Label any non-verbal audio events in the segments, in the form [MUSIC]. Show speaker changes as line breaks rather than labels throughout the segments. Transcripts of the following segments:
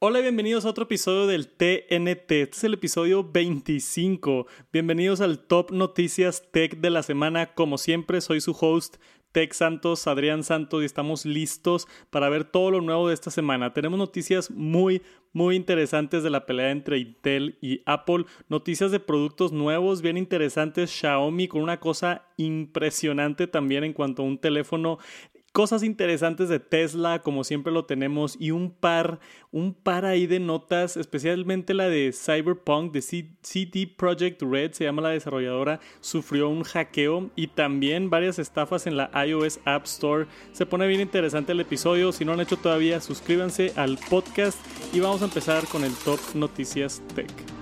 Hola y bienvenidos a otro episodio del TNT. Este es el episodio 25. Bienvenidos al Top Noticias Tech de la semana. Como siempre, soy su host, Tech Santos, Adrián Santos, y estamos listos para ver todo lo nuevo de esta semana. Tenemos noticias muy, muy interesantes de la pelea entre Intel y Apple. Noticias de productos nuevos, bien interesantes. Xiaomi con una cosa impresionante también en cuanto a un teléfono cosas interesantes de Tesla, como siempre lo tenemos, y un par, un par ahí de notas, especialmente la de Cyberpunk, de CD Projekt Red, se llama la desarrolladora, sufrió un hackeo y también varias estafas en la iOS App Store. Se pone bien interesante el episodio, si no han hecho todavía, suscríbanse al podcast y vamos a empezar con el Top Noticias Tech.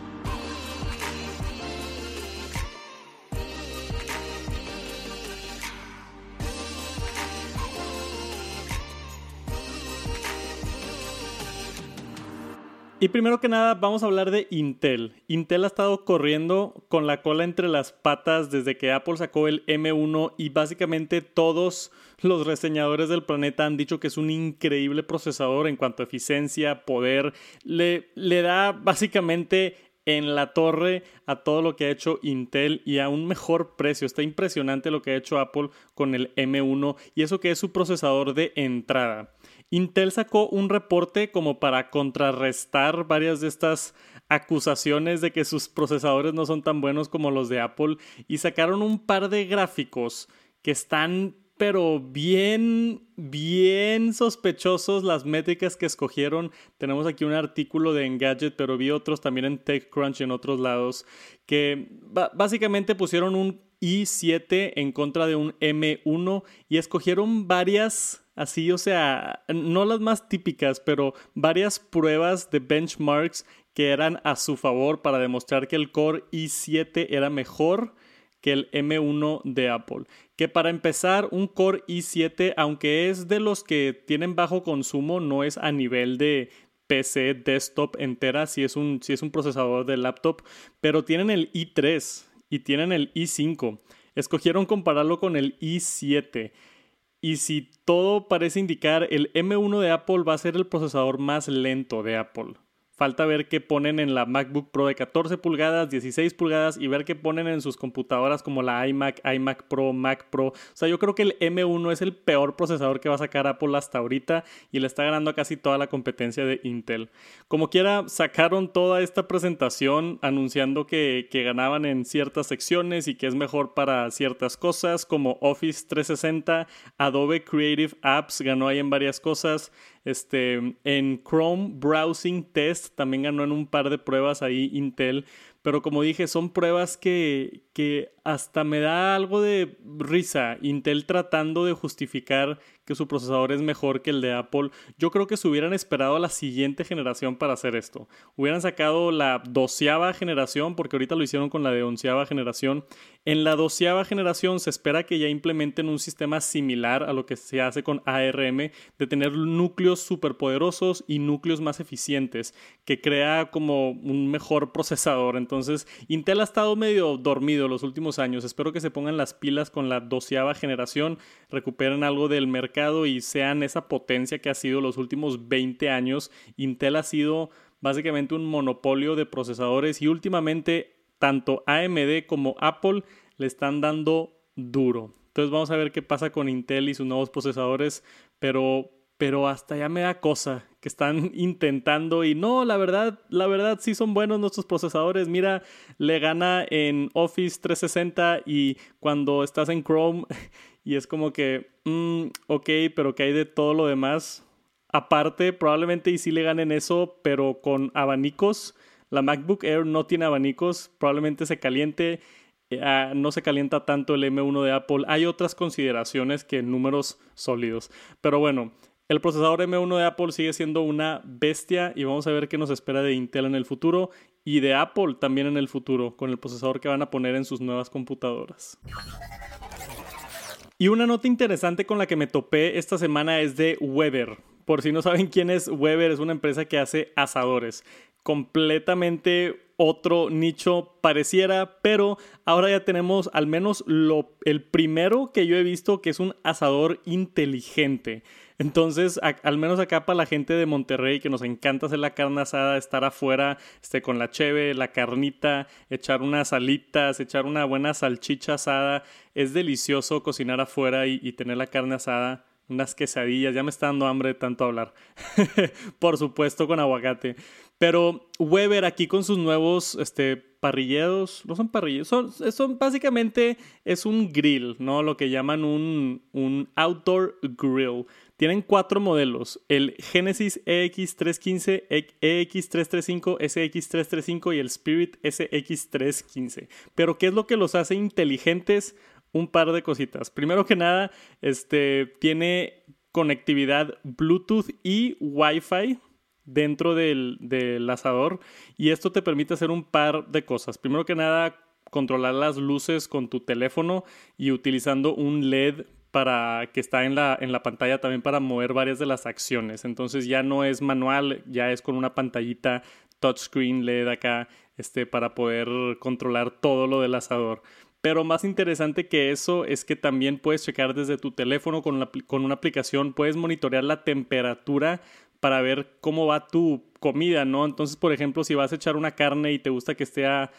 Y primero que nada, vamos a hablar de Intel. Intel ha estado corriendo con la cola entre las patas desde que Apple sacó el M1 y básicamente todos los reseñadores del planeta han dicho que es un increíble procesador en cuanto a eficiencia, poder. Le, le da básicamente en la torre a todo lo que ha hecho Intel y a un mejor precio. Está impresionante lo que ha hecho Apple con el M1 y eso que es su procesador de entrada. Intel sacó un reporte como para contrarrestar varias de estas acusaciones de que sus procesadores no son tan buenos como los de Apple y sacaron un par de gráficos que están pero bien, bien sospechosos las métricas que escogieron. Tenemos aquí un artículo de Engadget, pero vi otros también en TechCrunch y en otros lados, que básicamente pusieron un i7 en contra de un M1 y escogieron varias así, o sea, no las más típicas, pero varias pruebas de benchmarks que eran a su favor para demostrar que el Core i7 era mejor que el M1 de Apple. Que para empezar, un Core i7, aunque es de los que tienen bajo consumo, no es a nivel de PC desktop entera, si es un, si es un procesador de laptop, pero tienen el i3 y tienen el i5. Escogieron compararlo con el i7. Y si todo parece indicar, el M1 de Apple va a ser el procesador más lento de Apple. Falta ver qué ponen en la MacBook Pro de 14 pulgadas, 16 pulgadas y ver qué ponen en sus computadoras como la iMac, iMac Pro, Mac Pro. O sea, yo creo que el M1 es el peor procesador que va a sacar Apple hasta ahorita y le está ganando a casi toda la competencia de Intel. Como quiera, sacaron toda esta presentación anunciando que, que ganaban en ciertas secciones y que es mejor para ciertas cosas como Office 360, Adobe Creative Apps ganó ahí en varias cosas. Este, en Chrome Browsing Test también ganó en un par de pruebas ahí Intel. Pero como dije, son pruebas que, que hasta me da algo de risa. Intel tratando de justificar que su procesador es mejor que el de Apple. Yo creo que se hubieran esperado a la siguiente generación para hacer esto. Hubieran sacado la doceava generación, porque ahorita lo hicieron con la de onceava generación. En la doceava generación se espera que ya implementen un sistema similar a lo que se hace con ARM, de tener núcleos superpoderosos y núcleos más eficientes, que crea como un mejor procesador. Entonces, Intel ha estado medio dormido los últimos años. Espero que se pongan las pilas con la doceava generación, recuperen algo del mercado y sean esa potencia que ha sido los últimos 20 años. Intel ha sido básicamente un monopolio de procesadores y últimamente tanto AMD como Apple le están dando duro. Entonces vamos a ver qué pasa con Intel y sus nuevos procesadores, pero pero hasta ya me da cosa que están [LAUGHS] intentando y no, la verdad, la verdad sí son buenos nuestros procesadores. Mira, le gana en Office 360 y cuando estás en Chrome [LAUGHS] y es como que, mm, ok, pero que hay de todo lo demás. Aparte, probablemente y sí le ganen eso, pero con abanicos. La MacBook Air no tiene abanicos, probablemente se caliente. Eh, ah, no se calienta tanto el M1 de Apple. Hay otras consideraciones que números sólidos. Pero bueno, el procesador M1 de Apple sigue siendo una bestia y vamos a ver qué nos espera de Intel en el futuro y de Apple también en el futuro con el procesador que van a poner en sus nuevas computadoras. Y una nota interesante con la que me topé esta semana es de Weber. Por si no saben quién es Weber, es una empresa que hace asadores. Completamente otro nicho pareciera, pero ahora ya tenemos al menos el primero que yo he visto que es un asador inteligente. Entonces, al menos acá para la gente de Monterrey que nos encanta hacer la carne asada, estar afuera este, con la cheve, la carnita, echar unas alitas, echar una buena salchicha asada, es delicioso cocinar afuera y, tener la carne asada unas quesadillas, ya me está dando hambre de tanto hablar. [LAUGHS] Por supuesto con aguacate. Pero Weber aquí con sus nuevos este, parrilleros, no son parrilleros, son, son, básicamente es un grill, ¿no? Lo que llaman un, un outdoor grill. Tienen cuatro modelos, el Genesis EX315, EX335, SX335 y el Spirit SX315. Pero ¿qué es lo que los hace inteligentes? un par de cositas. Primero que nada, este tiene conectividad Bluetooth y Wi-Fi dentro del, del, asador y esto te permite hacer un par de cosas. Primero que nada, controlar las luces con tu teléfono y utilizando un LED para que está en la, en la pantalla también para mover varias de las acciones. Entonces ya no es manual, ya es con una pantallita touchscreen LED acá este, para poder controlar todo lo del asador. Pero más interesante que eso es que también puedes checar desde tu teléfono con, con una aplicación, puedes monitorear la temperatura para ver cómo va tu comida, ¿no? Entonces, por ejemplo, si vas a echar una carne y te gusta que esté a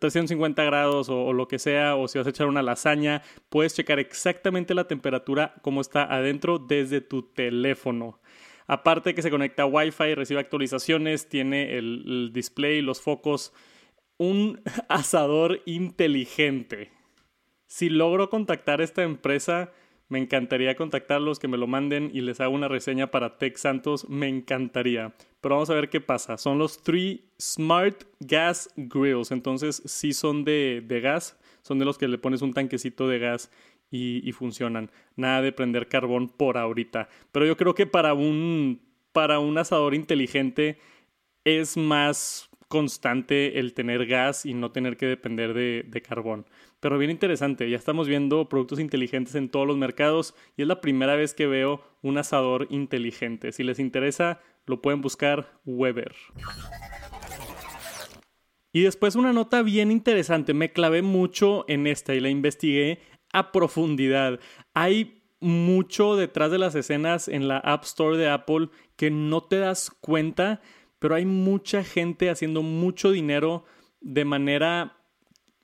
350 eh, grados o, lo que sea, o si vas a echar una lasaña, puedes checar exactamente la temperatura como está adentro desde tu teléfono. Aparte que se conecta a Wi-Fi, recibe actualizaciones, tiene el, el display, los focos un [LAUGHS] asador inteligente. Si logro contactar a esta empresa, me encantaría contactarlos, que me lo manden y les hago una reseña para Tech Santos. Me encantaría. Pero vamos a ver qué pasa. Son los Three Smart Gas Grills. Entonces, sí son de, gas. Son de los que le pones un tanquecito de gas y, y, funcionan. Nada de prender carbón por ahorita. Pero yo creo que para un, para un asador inteligente es más constante el tener gas y no tener que depender de, carbón. Pero bien interesante, ya estamos viendo productos inteligentes en todos los mercados y es la primera vez que veo un asador inteligente. Si les interesa, lo pueden buscar Weber. Y después una nota bien interesante, me clavé mucho en esta y la investigué a profundidad. Hay mucho detrás de las escenas en la App Store de Apple que no te das cuenta pero hay mucha gente haciendo mucho dinero de manera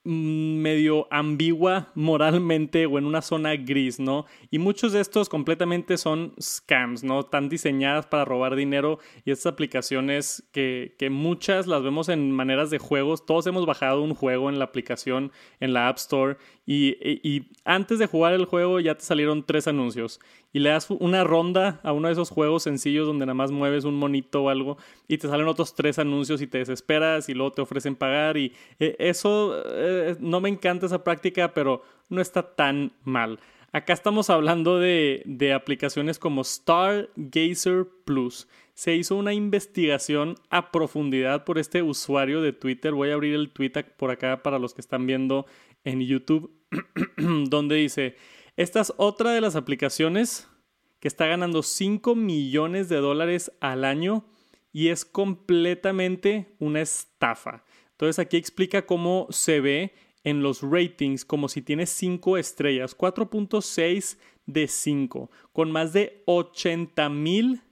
mm, medio ambigua moralmente o en una zona gris, ¿no? Y muchos de estos completamente son scams, ¿no? Están diseñadas para robar dinero y estas aplicaciones que, que muchas las vemos en maneras de juegos. Todos hemos bajado un juego en la aplicación, en la App Store y, y antes de jugar el juego ya te salieron tres anuncios y le das una ronda a uno de esos juegos sencillos donde nada más mueves un monito o algo y te salen otros tres anuncios y te desesperas y luego te ofrecen pagar y eh, eso eh, no me encanta esa práctica pero no está tan mal. Acá estamos hablando de, de aplicaciones como Stargazer Plus. Se hizo una investigación a profundidad por este usuario de Twitter. Voy a abrir el tweet por acá para los que están viendo en YouTube, [CLEARS THROAT] donde dice, esta es otra de las aplicaciones que está ganando 5 millones de dólares al año y es completamente una estafa. Entonces aquí explica cómo se ve en los ratings como si tiene 5 estrellas, 4.6 de 5, con más de 80 mil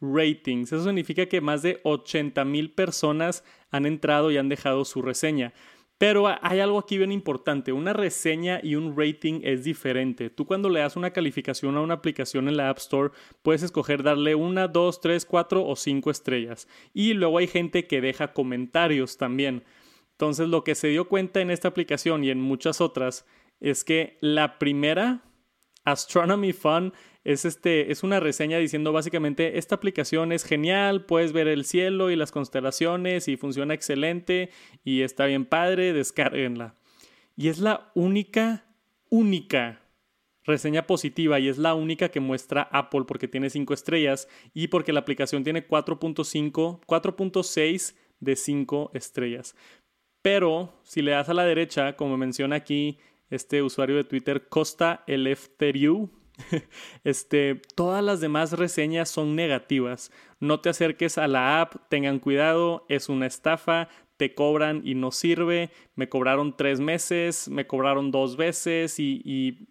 ratings. Eso significa que más de 80 mil personas han entrado y han dejado su reseña. Pero hay algo aquí bien importante, una reseña y un rating es diferente. Tú cuando le das una calificación a una aplicación en la App Store, puedes escoger darle una, dos, tres, cuatro o cinco estrellas. Y luego hay gente que deja comentarios también. Entonces lo que se dio cuenta en esta aplicación y en muchas otras es que la primera, Astronomy Fun, es, este, es una reseña diciendo básicamente esta aplicación es genial, puedes ver el cielo y las constelaciones y funciona excelente y está bien padre, descárguenla. Y es la única, única reseña positiva y es la única que muestra Apple porque tiene 5 estrellas y porque la aplicación tiene 4.5, 4.6 de 5 estrellas. Pero si le das a la derecha, como menciona aquí este usuario de Twitter, Costa Eleftheriou, [LAUGHS] este, todas las demás reseñas son negativas. No te acerques a la app, tengan cuidado, es una estafa, te cobran y no sirve, me cobraron tres meses, me cobraron dos veces y, y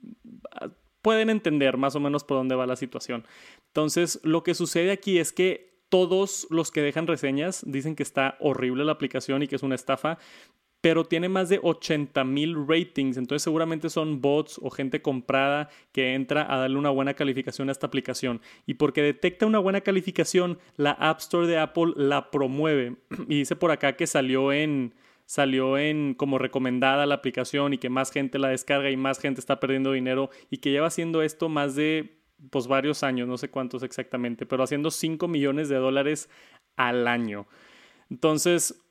ah, pueden entender más o menos por dónde va la situación. Entonces, lo que sucede aquí es que todos los que dejan reseñas dicen que está horrible la aplicación y que es una estafa, pero tiene más de 80 mil ratings, entonces seguramente son bots o gente comprada que entra a darle una buena calificación a esta aplicación. Y porque detecta una buena calificación, la App Store de Apple la promueve. [CLEARS THROAT] Y dice por acá que salió en, salió en como recomendada la aplicación y que más gente la descarga y más gente está perdiendo dinero y que lleva haciendo esto más de pues varios años, no sé cuántos exactamente, pero haciendo 5 millones de dólares al año. Entonces,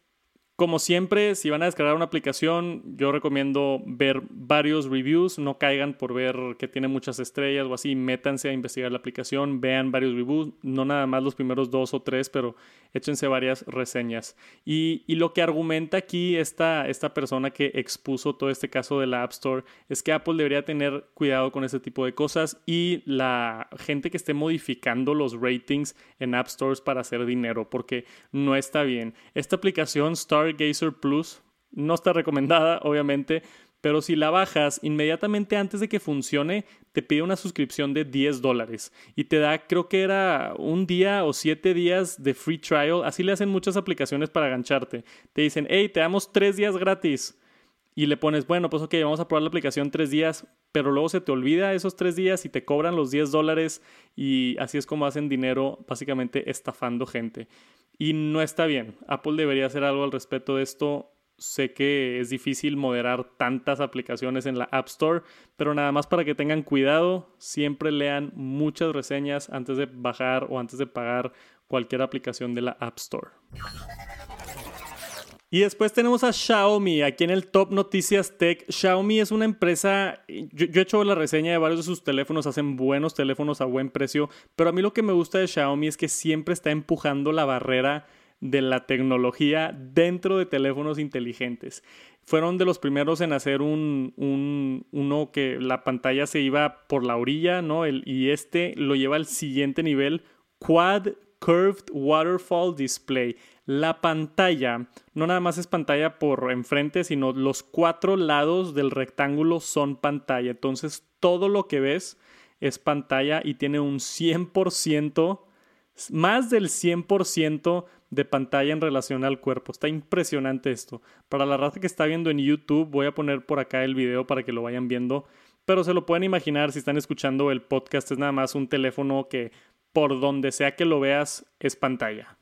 como siempre, si van a descargar una aplicación, yo recomiendo ver varios reviews, no caigan por ver que tiene muchas estrellas o así, métanse a investigar la aplicación, vean varios reviews, no nada más los primeros dos o tres, pero échense varias reseñas. Y, lo que argumenta aquí esta, esta persona que expuso todo este caso de la App Store es que Apple debería tener cuidado con ese tipo de cosas y la gente que esté modificando los ratings en App Stores para hacer dinero, porque no está bien. Esta aplicación Star Gazer Plus. No está recomendada, obviamente, pero si la bajas inmediatamente antes de que funcione, te pide una suscripción de 10 dólares y te da, creo que era un día o siete días de free trial. Así le hacen muchas aplicaciones para gancharte. Te dicen, hey, te damos tres días gratis. Y le pones, bueno, pues ok, vamos a probar la aplicación tres días, pero luego se te olvida esos tres días y te cobran los 10 dólares y así es como hacen dinero, básicamente estafando gente. Y no está bien. Apple debería hacer algo al respecto de esto. Sé que es difícil moderar tantas aplicaciones en la App Store, pero nada más para que tengan cuidado, siempre lean muchas reseñas antes de bajar o antes de pagar cualquier aplicación de la App Store. Y después tenemos a Xiaomi, aquí en el Top Noticias Tech. Xiaomi es una empresa, yo, he hecho la reseña de varios de sus teléfonos, hacen buenos teléfonos a buen precio, pero a mí lo que me gusta de Xiaomi es que siempre está empujando la barrera de la tecnología dentro de teléfonos inteligentes. Fueron de los primeros en hacer un, un uno que la pantalla se iba por la orilla, ¿no? Y este lo lleva al siguiente nivel, Quad Curved Waterfall Display. La pantalla no nada más es pantalla por enfrente, sino los cuatro lados del rectángulo son pantalla. Entonces todo lo que ves es pantalla y tiene un 100%, más del 100% de pantalla en relación al cuerpo. Está impresionante esto. Para la raza que está viendo en YouTube, voy a poner por acá el video para que lo vayan viendo. Pero se lo pueden imaginar si están escuchando el podcast, es nada más un teléfono que por donde sea que lo veas es pantalla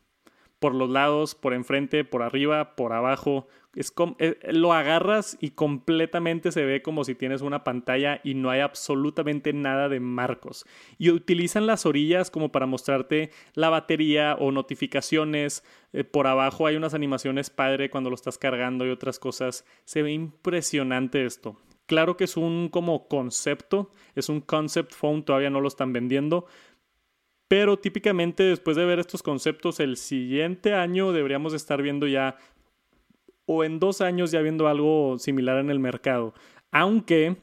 por los lados, por enfrente, por arriba, por abajo. Es eh, lo agarras y completamente se ve como si tienes una pantalla y no hay absolutamente nada de marcos. Y utilizan las orillas como para mostrarte la batería o notificaciones. Eh, por abajo hay unas animaciones padre cuando lo estás cargando y otras cosas. Se ve impresionante esto. Claro que es un como concepto, es un concept phone, todavía no lo están vendiendo, pero típicamente después de ver estos conceptos, el siguiente año deberíamos estar viendo ya, o en dos años ya viendo algo similar en el mercado. Aunque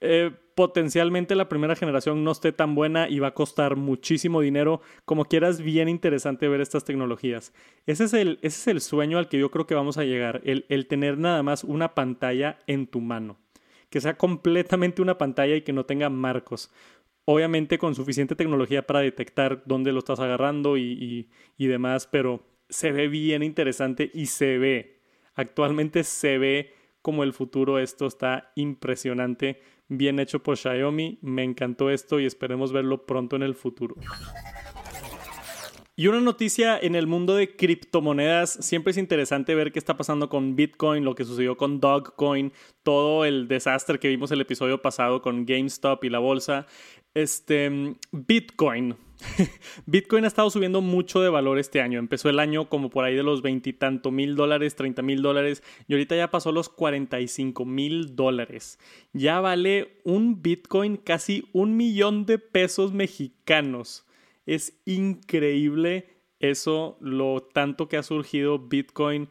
eh, potencialmente la primera generación no esté tan buena y va a costar muchísimo dinero. Como quieras, bien interesante ver estas tecnologías. Ese es el, ese es el sueño al que yo creo que vamos a llegar, el, el tener nada más una pantalla en tu mano. Que sea completamente una pantalla y que no tenga marcos obviamente con suficiente tecnología para detectar dónde lo estás agarrando y, demás, pero se ve bien interesante y se ve, actualmente se ve como el futuro, esto está impresionante, bien hecho por Xiaomi, me encantó esto y esperemos verlo pronto en el futuro. Y una noticia en el mundo de criptomonedas, siempre es interesante ver qué está pasando con Bitcoin, lo que sucedió con Dogcoin, todo el desastre que vimos el episodio pasado con GameStop y la bolsa. Este, Bitcoin. [LAUGHS] Bitcoin ha estado subiendo mucho de valor este año. Empezó el año como por ahí de los veintitantos mil dólares, treinta mil dólares, y ahorita ya pasó los 45 mil dólares. Ya vale un Bitcoin casi un millón de pesos mexicanos. Es increíble eso, lo tanto que ha surgido Bitcoin.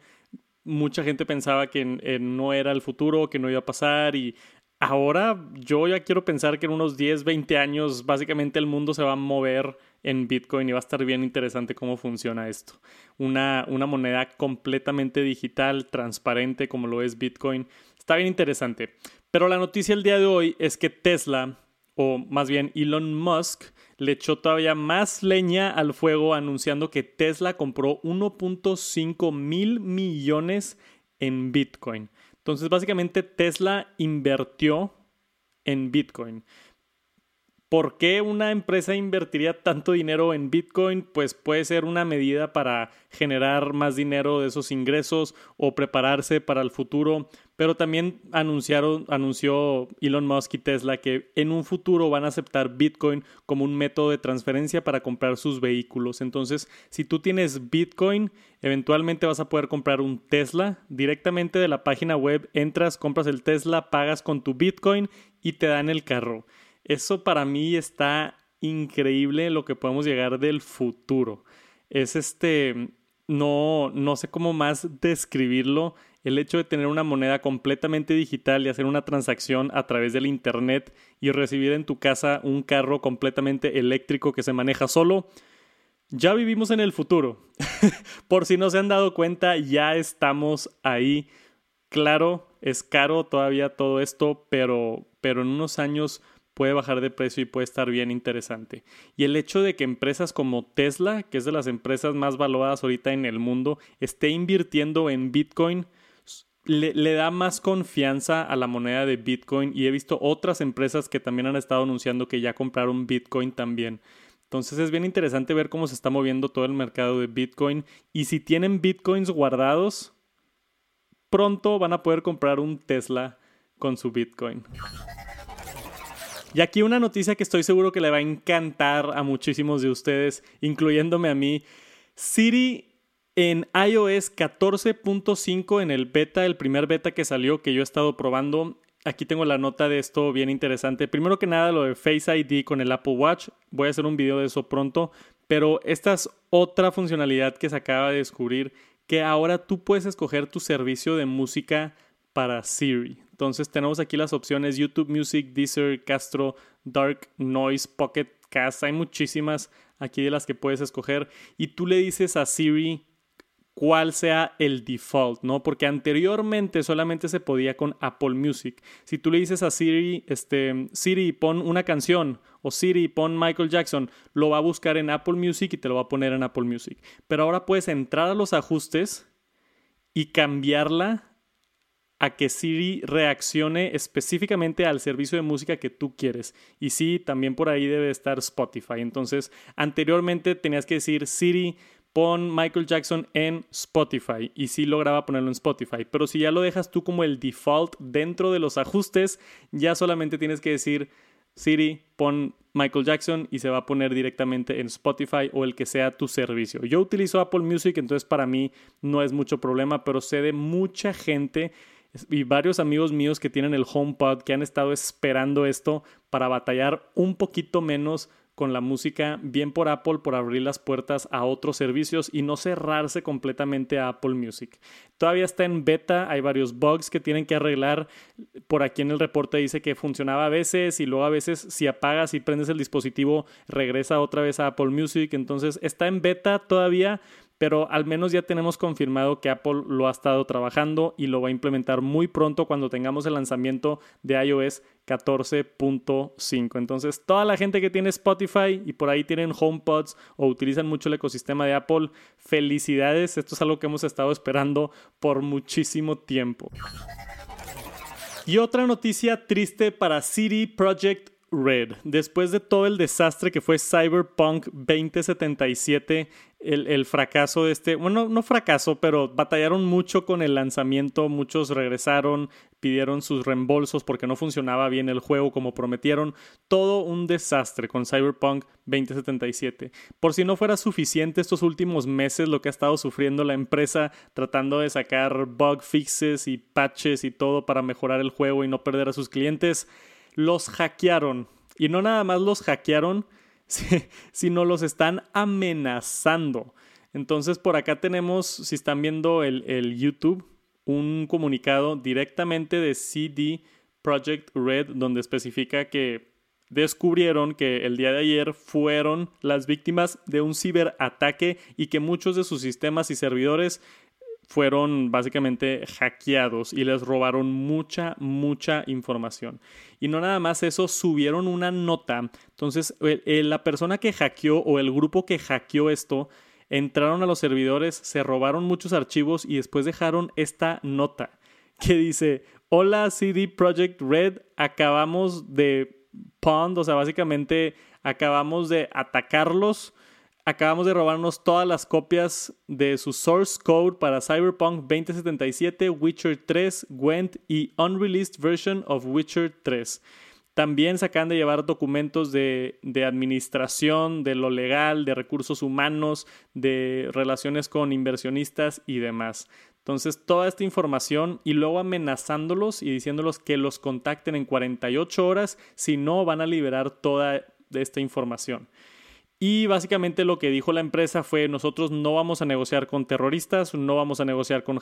Mucha gente pensaba que no era el futuro, que no iba a pasar y ahora yo ya quiero pensar que en unos 10, 20 años básicamente el mundo se va a mover en Bitcoin y va a estar bien interesante cómo funciona esto. Una, una moneda completamente digital, transparente como lo es Bitcoin. Está bien interesante. Pero la noticia el día de hoy es que Tesla, o más bien Elon Musk, le echó todavía más leña al fuego anunciando que Tesla compró 1.5 mil millones en Bitcoin. Entonces básicamente Tesla invirtió en Bitcoin. ¿Por qué una empresa invertiría tanto dinero en Bitcoin? Pues puede ser una medida para generar más dinero de esos ingresos o prepararse para el futuro. Pero también anunciaron, anunció Elon Musk y Tesla que en un futuro van a aceptar Bitcoin como un método de transferencia para comprar sus vehículos. Entonces, si tú tienes Bitcoin, eventualmente vas a poder comprar un Tesla directamente de la página web. Entras, compras el Tesla, pagas con tu Bitcoin y te dan el carro. Eso para mí está increíble lo que podemos llegar del futuro. Es este, no, no sé cómo más describirlo. El hecho de tener una moneda completamente digital y hacer una transacción a través del Internet y recibir en tu casa un carro completamente eléctrico que se maneja solo. Ya vivimos en el futuro. [LAUGHS] Por si no se han dado cuenta, ya estamos ahí. Claro, es caro todavía todo esto, pero, pero en unos años puede bajar de precio y puede estar bien interesante. Y el hecho de que empresas como Tesla, que es de las empresas más valoradas ahorita en el mundo, esté invirtiendo en Bitcoin, le, le, da más confianza a la moneda de Bitcoin y he visto otras empresas que también han estado anunciando que ya compraron Bitcoin también. Entonces es bien interesante ver cómo se está moviendo todo el mercado de Bitcoin y si tienen Bitcoins guardados, pronto van a poder comprar un Tesla con su Bitcoin. Y aquí una noticia que estoy seguro que le va a encantar a muchísimos de ustedes, incluyéndome a mí. Siri en iOS 14.5 en el beta, el primer beta que salió que yo he estado probando. Aquí tengo la nota de esto bien interesante. Primero que nada, lo de Face ID con el Apple Watch. Voy a hacer un video de eso pronto. Pero esta es otra funcionalidad que se acaba de descubrir, que ahora tú puedes escoger tu servicio de música para Siri. Entonces tenemos aquí las opciones YouTube Music, Deezer, Castro, Dark Noise, Pocket Cast. Hay muchísimas aquí de las que puedes escoger. Y tú le dices a Siri cuál sea el default, ¿no? Porque anteriormente solamente se podía con Apple Music. Si tú le dices a Siri, este, Siri, pon una canción o Siri, pon Michael Jackson, lo va a buscar en Apple Music y te lo va a poner en Apple Music. Pero ahora puedes entrar a los ajustes y cambiarla a que Siri reaccione específicamente al servicio de música que tú quieres. Y sí, también por ahí debe estar Spotify. Entonces, anteriormente tenías que decir Siri, pon Michael Jackson en Spotify y sí lograba ponerlo en Spotify. Pero si ya lo dejas tú como el default dentro de los ajustes, ya solamente tienes que decir Siri, pon Michael Jackson y se va a poner directamente en Spotify o el que sea tu servicio. Yo utilizo Apple Music, entonces para mí no es mucho problema, pero sé de mucha gente y varios amigos míos que tienen el HomePod que han estado esperando esto para batallar un poquito menos con la música, bien por Apple por abrir las puertas a otros servicios y no cerrarse completamente a Apple Music. Todavía está en beta, hay varios bugs que tienen que arreglar. Por aquí en el reporte dice que funcionaba a veces y luego a veces si apagas y prendes el dispositivo regresa otra vez a Apple Music. Entonces está en beta todavía, pero al menos ya tenemos confirmado que Apple lo ha estado trabajando y lo va a implementar muy pronto cuando tengamos el lanzamiento de iOS 14.5. Entonces, toda la gente que tiene Spotify y por ahí tienen HomePods o utilizan mucho el ecosistema de Apple, felicidades, esto es algo que hemos estado esperando por muchísimo tiempo. Y otra noticia triste para City Project Red. Después de todo el desastre que fue Cyberpunk 2077, el, fracaso de este, bueno, no fracaso, pero batallaron mucho con el lanzamiento, muchos regresaron, pidieron sus reembolsos porque no funcionaba bien el juego como prometieron, todo un desastre con Cyberpunk 2077. Por si no fuera suficiente estos últimos meses lo que ha estado sufriendo la empresa tratando de sacar bug fixes y patches y todo para mejorar el juego y no perder a sus clientes, los hackearon. Y no nada más los hackearon, [LAUGHS] sino los están amenazando. Entonces por acá tenemos, si están viendo el, YouTube, un comunicado directamente de CD Project Red donde especifica que descubrieron que el día de ayer fueron las víctimas de un ciberataque y que muchos de sus sistemas y servidores fueron básicamente hackeados y les robaron mucha, mucha información. Y no nada más eso, subieron una nota. Entonces, la persona que hackeó o el grupo que hackeó esto, entraron a los servidores, se robaron muchos archivos y después dejaron esta nota que dice, hola CD Projekt Red, acabamos de pond, o sea, básicamente acabamos de atacarlos acabamos de robarnos todas las copias de su source code para Cyberpunk 2077, Witcher 3, Gwent y Unreleased Version of Witcher 3. También se acaban de llevar documentos de, de, administración, de lo legal, de recursos humanos, de relaciones con inversionistas y demás. Entonces, toda esta información y luego amenazándolos y diciéndolos que los contacten en 48 horas, si no, van a liberar toda esta información. Y básicamente lo que dijo la empresa fue nosotros no vamos a negociar con terroristas, no vamos a negociar con,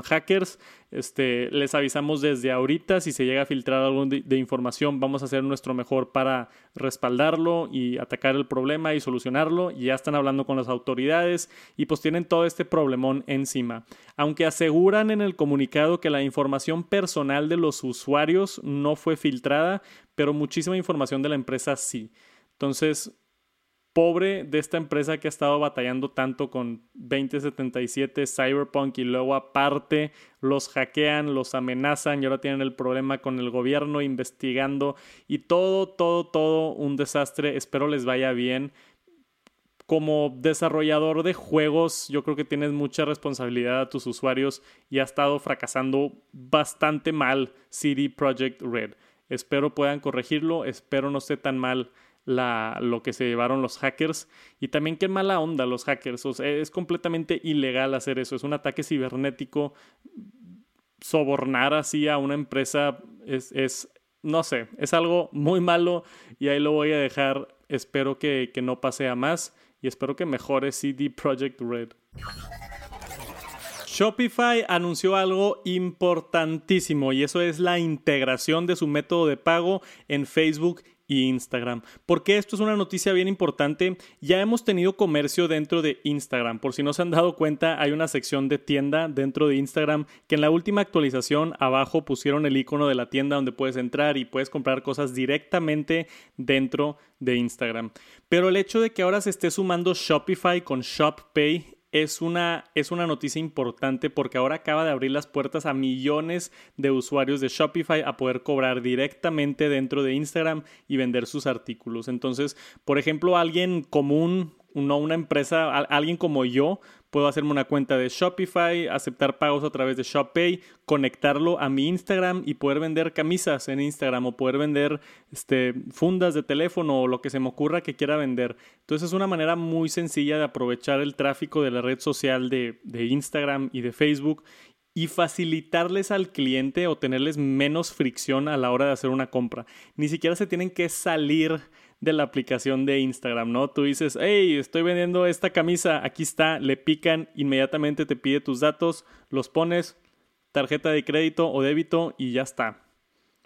hackers, este, les avisamos desde ahorita si se llega a filtrar algo de, de, información vamos a hacer nuestro mejor para respaldarlo y atacar el problema y solucionarlo. Y ya están hablando con las autoridades y pues tienen todo este problemón encima. Aunque aseguran en el comunicado que la información personal de los usuarios no fue filtrada, pero muchísima información de la empresa sí. Entonces, pobre de esta empresa que ha estado batallando tanto con 2077, Cyberpunk y luego aparte los hackean, los amenazan y ahora tienen el problema con el gobierno investigando y todo, todo, todo un desastre. Espero les vaya bien. Como desarrollador de juegos, yo creo que tienes mucha responsabilidad a tus usuarios y ha estado fracasando bastante mal CD Projekt Red. Espero puedan corregirlo, espero no esté tan mal lo que se llevaron los hackers. Y también qué mala onda los hackers. es completamente ilegal hacer eso. Es un ataque cibernético. Sobornar así a una empresa es, es no sé, es algo muy malo y ahí lo voy a dejar. Espero que, que no pase a más y espero que mejore CD Projekt Red. Shopify anunció algo importantísimo y eso es la integración de su método de pago en Facebook y Instagram. Porque esto es una noticia bien importante. Ya hemos tenido comercio dentro de Instagram. Por si no se han dado cuenta, hay una sección de tienda dentro de Instagram que en la última actualización abajo pusieron el icono de la tienda donde puedes entrar y puedes comprar cosas directamente dentro de Instagram. Pero el hecho de que ahora se esté sumando Shopify con ShopPay es una, es una noticia importante porque ahora acaba de abrir las puertas a millones de usuarios de Shopify a poder cobrar directamente dentro de Instagram y vender sus artículos. Entonces, por ejemplo, alguien común, no una empresa, alguien como yo, puedo hacerme una cuenta de Shopify, aceptar pagos a través de ShopPay, conectarlo a mi Instagram y poder vender camisas en Instagram o poder vender este, fundas de teléfono o lo que se me ocurra que quiera vender. Entonces es una manera muy sencilla de aprovechar el tráfico de la red social de, de Instagram y de Facebook y facilitarles al cliente o tenerles menos fricción a la hora de hacer una compra. Ni siquiera se tienen que salir de la aplicación de Instagram, ¿no? Tú dices, hey, estoy vendiendo esta camisa, aquí está, le pican, inmediatamente te pide tus datos, los pones, tarjeta de crédito o débito y ya está.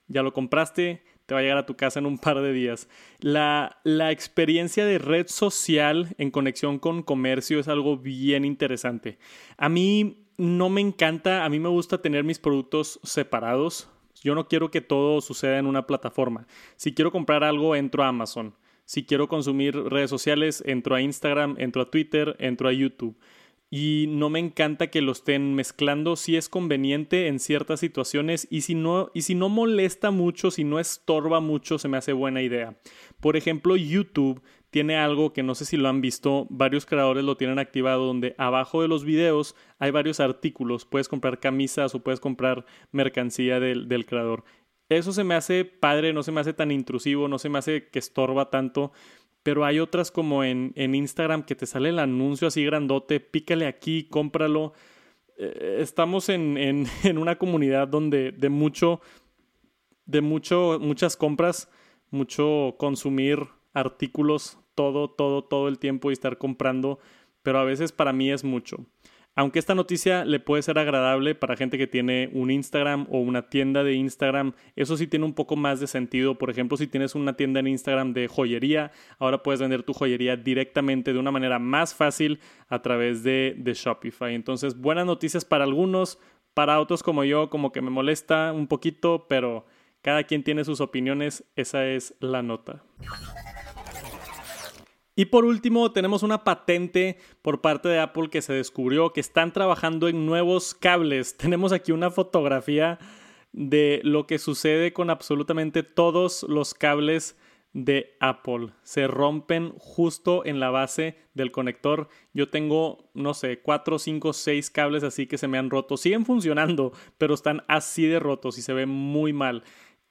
Ya lo compraste, te va a llegar a tu casa en un par de días. La, la experiencia de red social en conexión con comercio es algo bien interesante. A mí no me encanta, a mí me gusta tener mis productos separados. Yo no quiero que todo suceda en una plataforma. Si quiero comprar algo, entro a Amazon. Si quiero consumir redes sociales, entro a Instagram, entro a Twitter, entro a YouTube. Y no me encanta que lo estén mezclando si es conveniente en ciertas situaciones y si no, y si no molesta mucho, si no estorba mucho, se me hace buena idea. Por ejemplo, YouTube tiene algo que no sé si lo han visto, varios creadores lo tienen activado, donde abajo de los videos hay varios artículos, puedes comprar camisas o puedes comprar mercancía del, del creador. Eso se me hace padre, no se me hace tan intrusivo, no se me hace que estorba tanto, pero hay otras como en, en Instagram que te sale el anuncio así grandote, pícale aquí, cómpralo. Eh, estamos en, en, [LAUGHS] en, una comunidad donde de mucho, de mucho, muchas compras, mucho consumir artículos todo, todo, todo el tiempo y estar comprando, pero a veces para mí es mucho. Aunque esta noticia le puede ser agradable para gente que tiene un Instagram o una tienda de Instagram, eso sí tiene un poco más de sentido. Por ejemplo, si tienes una tienda en Instagram de joyería, ahora puedes vender tu joyería directamente de una manera más fácil a través de, Shopify. Entonces, buenas noticias para algunos, para otros como yo, como que me molesta un poquito, pero cada quien tiene sus opiniones, esa es la nota. Y por último, tenemos una patente por parte de Apple que se descubrió que están trabajando en nuevos cables. [LAUGHS] Tenemos aquí una fotografía de lo que sucede con absolutamente todos los cables de Apple. Se rompen justo en la base del conector. Yo tengo, no sé, 4, 5, 6 cables así que se me han roto. Siguen funcionando, pero están así de rotos y se ven muy mal.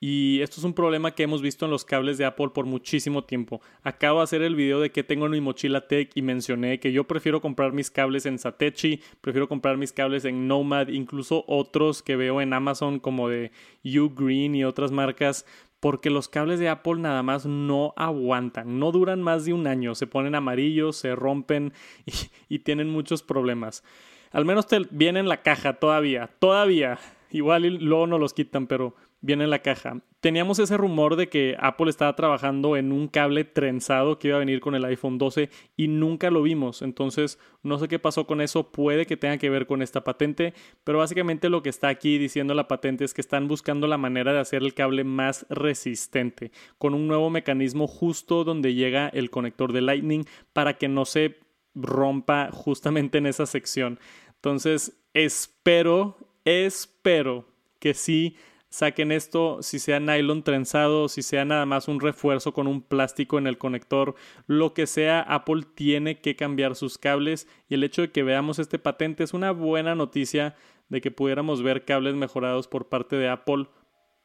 Y esto es un problema que hemos visto en los cables de Apple por muchísimo tiempo. Acabo de hacer el video de que tengo en mi mochila Tech y mencioné que yo prefiero comprar mis cables en Satechi, prefiero comprar mis cables en Nomad, incluso otros que veo en Amazon como de Ugreen y otras marcas, porque los cables de Apple nada más no aguantan, no duran más de un año, se ponen amarillos, se rompen [LAUGHS] y, tienen muchos problemas. Al menos te viene en la caja todavía, todavía. Igual luego no los quitan, pero viene en la caja. Teníamos ese rumor de que Apple estaba trabajando en un cable trenzado que iba a venir con el iPhone 12 y nunca lo vimos. Entonces, no sé qué pasó con eso. Puede que tenga que ver con esta patente, pero básicamente lo que está aquí diciendo la patente es que están buscando la manera de hacer el cable más resistente, con un nuevo mecanismo justo donde llega el conector de Lightning para que no se rompa justamente en esa sección. Entonces, espero, espero que sí saquen esto, si sea nylon trenzado, si sea nada más un refuerzo con un plástico en el conector, lo que sea, Apple tiene que cambiar sus cables y el hecho de que veamos este patente es una buena noticia de que pudiéramos ver cables mejorados por parte de Apple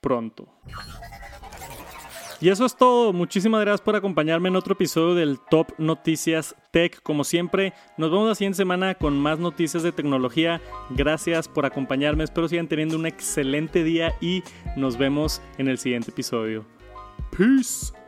pronto. Y eso es todo. Muchísimas gracias por acompañarme en otro episodio del Top Noticias Tech. Como siempre, nos vemos la siguiente semana con más noticias de tecnología. Gracias por acompañarme. Espero sigan teniendo un excelente día y nos vemos en el siguiente episodio. Peace.